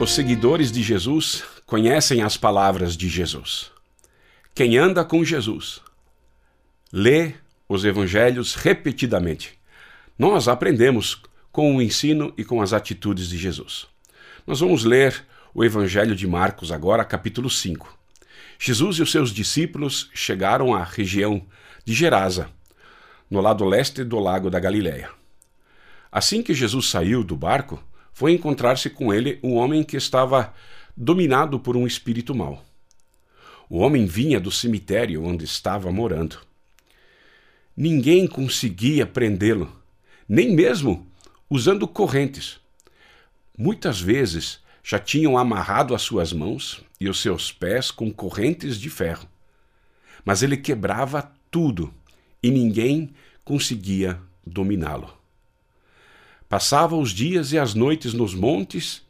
Os seguidores de Jesus conhecem as palavras de Jesus. Quem anda com Jesus lê os evangelhos repetidamente. Nós aprendemos com o ensino e com as atitudes de Jesus. Nós vamos ler o Evangelho de Marcos agora, capítulo 5. Jesus e os seus discípulos chegaram à região de Gerasa, no lado leste do lago da Galileia. Assim que Jesus saiu do barco, foi encontrar-se com ele um homem que estava dominado por um espírito mau. O homem vinha do cemitério onde estava morando. Ninguém conseguia prendê-lo, nem mesmo usando correntes. Muitas vezes já tinham amarrado as suas mãos e os seus pés com correntes de ferro. Mas ele quebrava tudo e ninguém conseguia dominá-lo. Passava os dias e as noites nos montes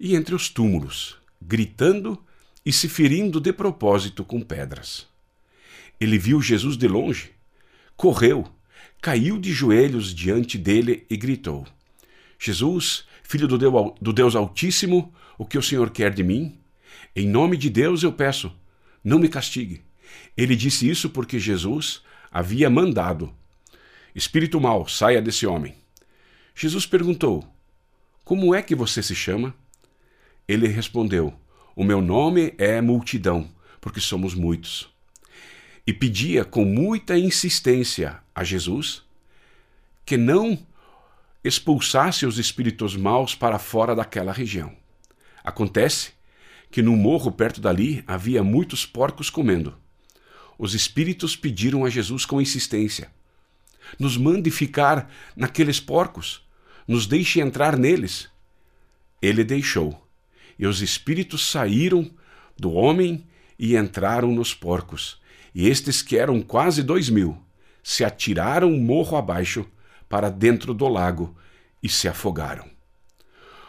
e entre os túmulos, gritando e se ferindo de propósito com pedras. Ele viu Jesus de longe, correu, caiu de joelhos diante dele e gritou: Jesus, filho do Deus Altíssimo, o que o Senhor quer de mim? Em nome de Deus eu peço, não me castigue. Ele disse isso porque Jesus havia mandado: Espírito mau, saia desse homem. Jesus perguntou: Como é que você se chama? Ele respondeu: O meu nome é Multidão, porque somos muitos. E pedia com muita insistência a Jesus que não expulsasse os espíritos maus para fora daquela região. Acontece que no morro perto dali havia muitos porcos comendo. Os espíritos pediram a Jesus com insistência: nos mande ficar naqueles porcos, nos deixe entrar neles. Ele deixou, e os espíritos saíram do homem e entraram nos porcos, e estes, que eram quase dois mil, se atiraram morro abaixo para dentro do lago e se afogaram.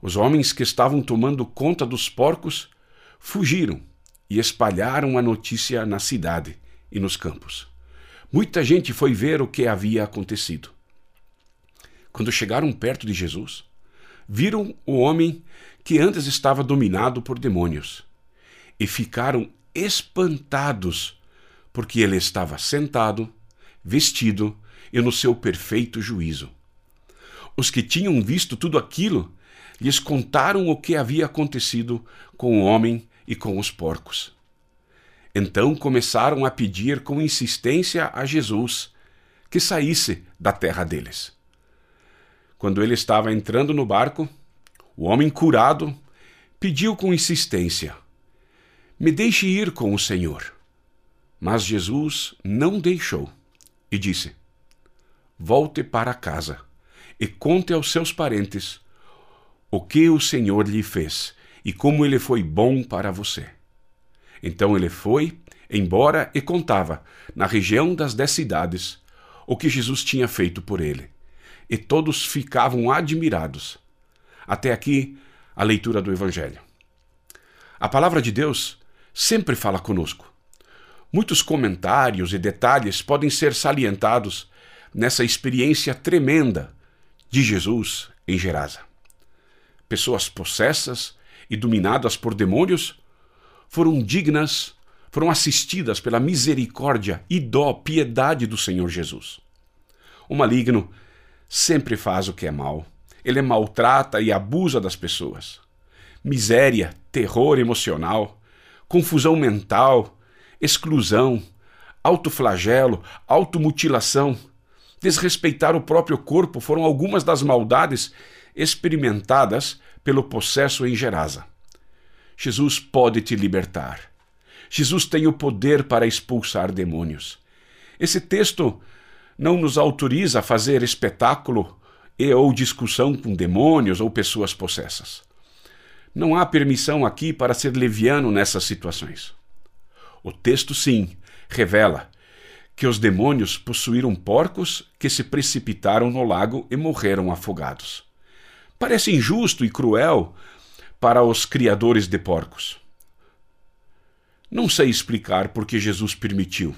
Os homens que estavam tomando conta dos porcos fugiram e espalharam a notícia na cidade e nos campos. Muita gente foi ver o que havia acontecido. Quando chegaram perto de Jesus, viram o homem que antes estava dominado por demônios e ficaram espantados, porque ele estava sentado, vestido e no seu perfeito juízo. Os que tinham visto tudo aquilo lhes contaram o que havia acontecido com o homem e com os porcos. Então começaram a pedir com insistência a Jesus que saísse da terra deles. Quando ele estava entrando no barco, o homem curado pediu com insistência: Me deixe ir com o Senhor. Mas Jesus não deixou e disse: Volte para casa e conte aos seus parentes o que o Senhor lhe fez e como ele foi bom para você. Então ele foi embora e contava, na região das dez cidades, o que Jesus tinha feito por ele. E todos ficavam admirados. Até aqui, a leitura do Evangelho. A palavra de Deus sempre fala conosco. Muitos comentários e detalhes podem ser salientados nessa experiência tremenda de Jesus em Gerasa. Pessoas possessas e dominadas por demônios foram dignas, foram assistidas pela misericórdia e dó, piedade do Senhor Jesus. O maligno sempre faz o que é mal. Ele maltrata e abusa das pessoas. Miséria, terror emocional, confusão mental, exclusão, autoflagelo, automutilação, desrespeitar o próprio corpo foram algumas das maldades experimentadas pelo possesso em Gerasa. Jesus pode te libertar. Jesus tem o poder para expulsar demônios. Esse texto não nos autoriza a fazer espetáculo e ou discussão com demônios ou pessoas possessas. Não há permissão aqui para ser leviano nessas situações. O texto, sim, revela que os demônios possuíram porcos que se precipitaram no lago e morreram afogados. Parece injusto e cruel para os criadores de porcos. Não sei explicar por que Jesus permitiu.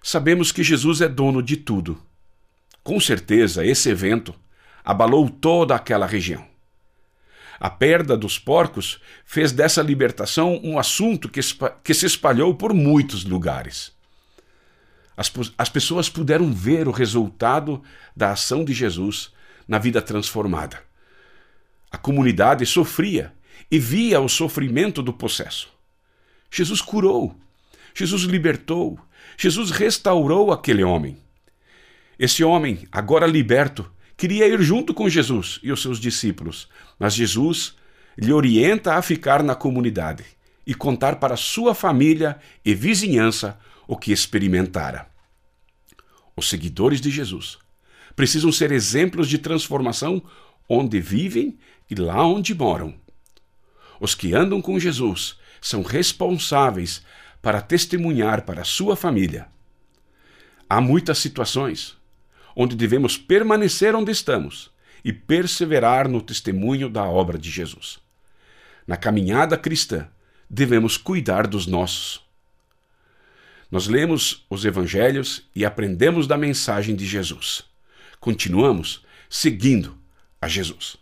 Sabemos que Jesus é dono de tudo. Com certeza, esse evento abalou toda aquela região. A perda dos porcos fez dessa libertação um assunto que, que se espalhou por muitos lugares. As, as pessoas puderam ver o resultado da ação de Jesus na vida transformada. A comunidade sofria e via o sofrimento do processo. Jesus curou, Jesus libertou, Jesus restaurou aquele homem. Esse homem, agora liberto, queria ir junto com Jesus e os seus discípulos, mas Jesus lhe orienta a ficar na comunidade e contar para sua família e vizinhança o que experimentara. Os seguidores de Jesus precisam ser exemplos de transformação onde vivem e lá onde moram. Os que andam com Jesus são responsáveis para testemunhar para sua família. Há muitas situações onde devemos permanecer onde estamos e perseverar no testemunho da obra de Jesus. Na caminhada cristã, devemos cuidar dos nossos. Nós lemos os evangelhos e aprendemos da mensagem de Jesus. Continuamos seguindo a Jesus.